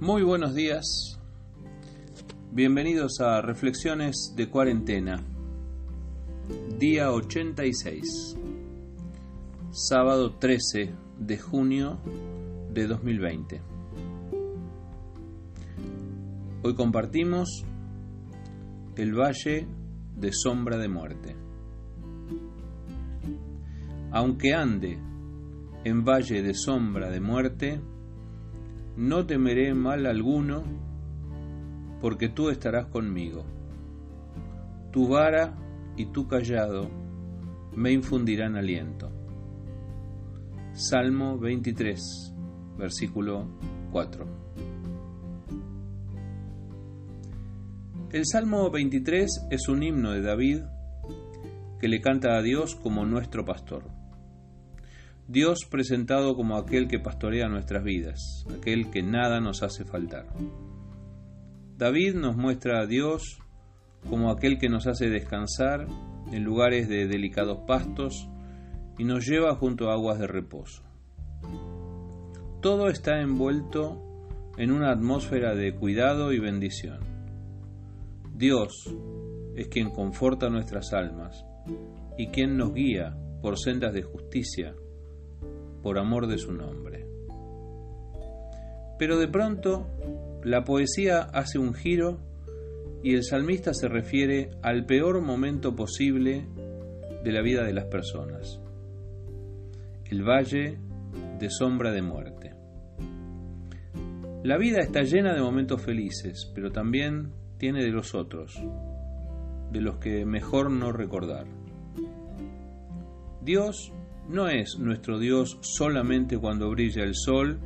Muy buenos días. Bienvenidos a Reflexiones de Cuarentena. Día 86. Sábado 13 de junio de 2020. Hoy compartimos el Valle de Sombra de Muerte. Aunque ande en valle de sombra de muerte, no temeré mal alguno, porque tú estarás conmigo. Tu vara y tu callado me infundirán aliento. Salmo 23, versículo 4. El Salmo 23 es un himno de David que le canta a Dios como nuestro pastor. Dios presentado como aquel que pastorea nuestras vidas, aquel que nada nos hace faltar. David nos muestra a Dios como aquel que nos hace descansar en lugares de delicados pastos y nos lleva junto a aguas de reposo. Todo está envuelto en una atmósfera de cuidado y bendición. Dios es quien conforta nuestras almas y quien nos guía por sendas de justicia por amor de su nombre. Pero de pronto la poesía hace un giro y el salmista se refiere al peor momento posible de la vida de las personas, el valle de sombra de muerte. La vida está llena de momentos felices, pero también tiene de los otros, de los que mejor no recordar. Dios no es nuestro Dios solamente cuando brilla el sol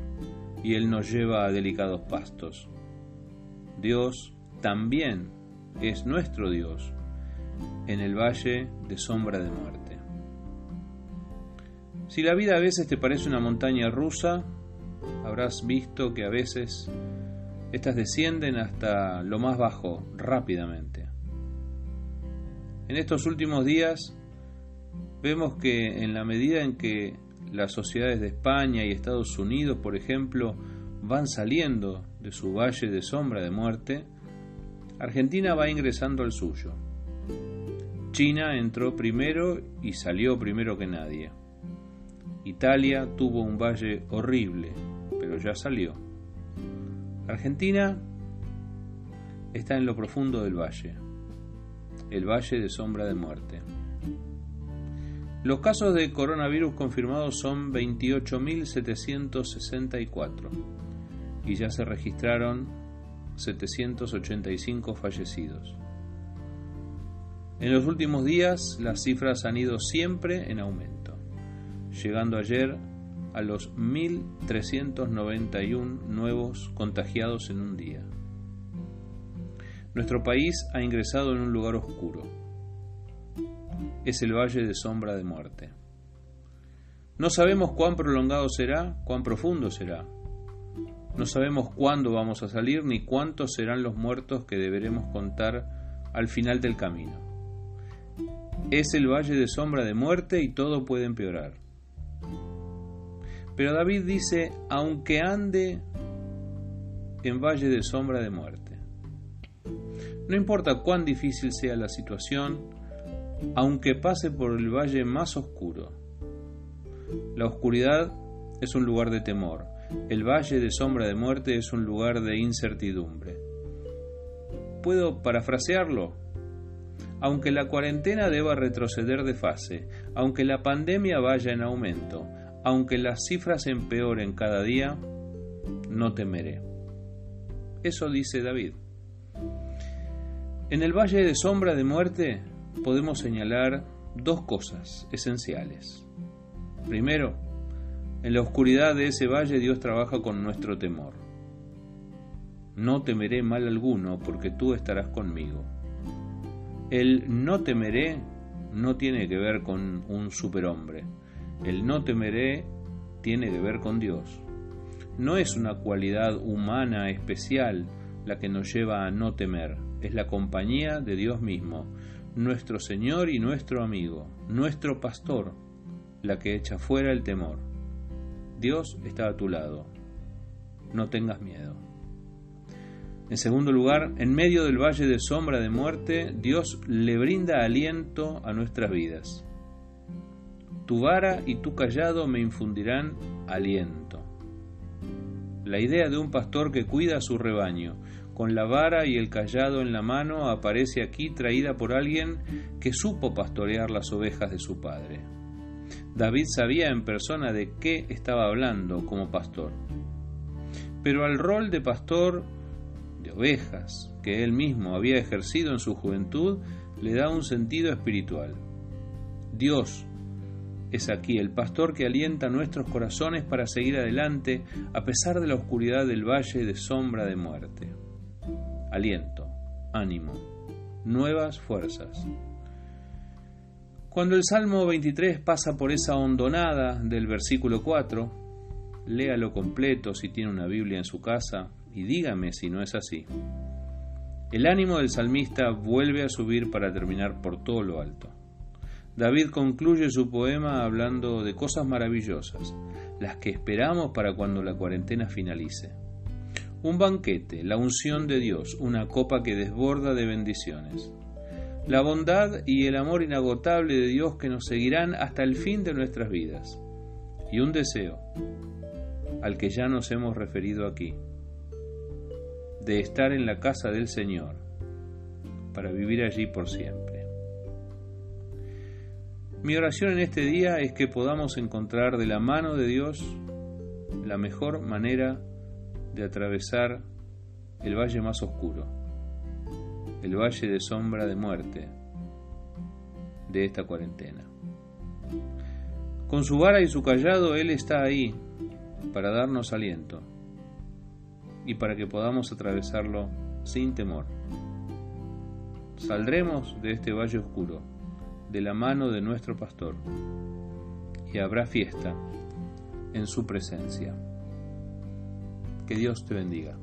y Él nos lleva a delicados pastos. Dios también es nuestro Dios en el valle de sombra de muerte. Si la vida a veces te parece una montaña rusa, habrás visto que a veces estas descienden hasta lo más bajo rápidamente. En estos últimos días vemos que en la medida en que las sociedades de España y Estados Unidos, por ejemplo, van saliendo de su valle de sombra de muerte, Argentina va ingresando al suyo. China entró primero y salió primero que nadie. Italia tuvo un valle horrible, pero ya salió. Argentina está en lo profundo del valle, el valle de sombra de muerte. Los casos de coronavirus confirmados son 28.764 y ya se registraron 785 fallecidos. En los últimos días las cifras han ido siempre en aumento, llegando ayer a los 1.391 nuevos contagiados en un día. Nuestro país ha ingresado en un lugar oscuro es el valle de sombra de muerte. No sabemos cuán prolongado será, cuán profundo será. No sabemos cuándo vamos a salir ni cuántos serán los muertos que deberemos contar al final del camino. Es el valle de sombra de muerte y todo puede empeorar. Pero David dice, aunque ande en valle de sombra de muerte. No importa cuán difícil sea la situación, aunque pase por el valle más oscuro. La oscuridad es un lugar de temor, el valle de sombra de muerte es un lugar de incertidumbre. ¿Puedo parafrasearlo? Aunque la cuarentena deba retroceder de fase, aunque la pandemia vaya en aumento, aunque las cifras empeoren cada día, no temeré. Eso dice David. En el valle de sombra de muerte podemos señalar dos cosas esenciales. Primero, en la oscuridad de ese valle Dios trabaja con nuestro temor. No temeré mal alguno porque tú estarás conmigo. El no temeré no tiene que ver con un superhombre. El no temeré tiene que ver con Dios. No es una cualidad humana especial la que nos lleva a no temer, es la compañía de Dios mismo, nuestro Señor y nuestro amigo, nuestro pastor, la que echa fuera el temor. Dios está a tu lado. No tengas miedo. En segundo lugar, en medio del valle de sombra de muerte, Dios le brinda aliento a nuestras vidas. Tu vara y tu callado me infundirán aliento. La idea de un pastor que cuida a su rebaño, con la vara y el callado en la mano, aparece aquí traída por alguien que supo pastorear las ovejas de su padre. David sabía en persona de qué estaba hablando como pastor. Pero al rol de pastor de ovejas que él mismo había ejercido en su juventud le da un sentido espiritual. Dios es aquí el pastor que alienta nuestros corazones para seguir adelante a pesar de la oscuridad del valle de sombra de muerte. Aliento, ánimo, nuevas fuerzas. Cuando el Salmo 23 pasa por esa hondonada del versículo 4, léalo completo si tiene una Biblia en su casa y dígame si no es así. El ánimo del salmista vuelve a subir para terminar por todo lo alto. David concluye su poema hablando de cosas maravillosas, las que esperamos para cuando la cuarentena finalice. Un banquete, la unción de Dios, una copa que desborda de bendiciones. La bondad y el amor inagotable de Dios que nos seguirán hasta el fin de nuestras vidas. Y un deseo, al que ya nos hemos referido aquí, de estar en la casa del Señor, para vivir allí por siempre. Mi oración en este día es que podamos encontrar de la mano de Dios la mejor manera de atravesar el valle más oscuro, el valle de sombra de muerte de esta cuarentena. Con su vara y su callado Él está ahí para darnos aliento y para que podamos atravesarlo sin temor. Saldremos de este valle oscuro de la mano de nuestro pastor, y habrá fiesta en su presencia. Que Dios te bendiga.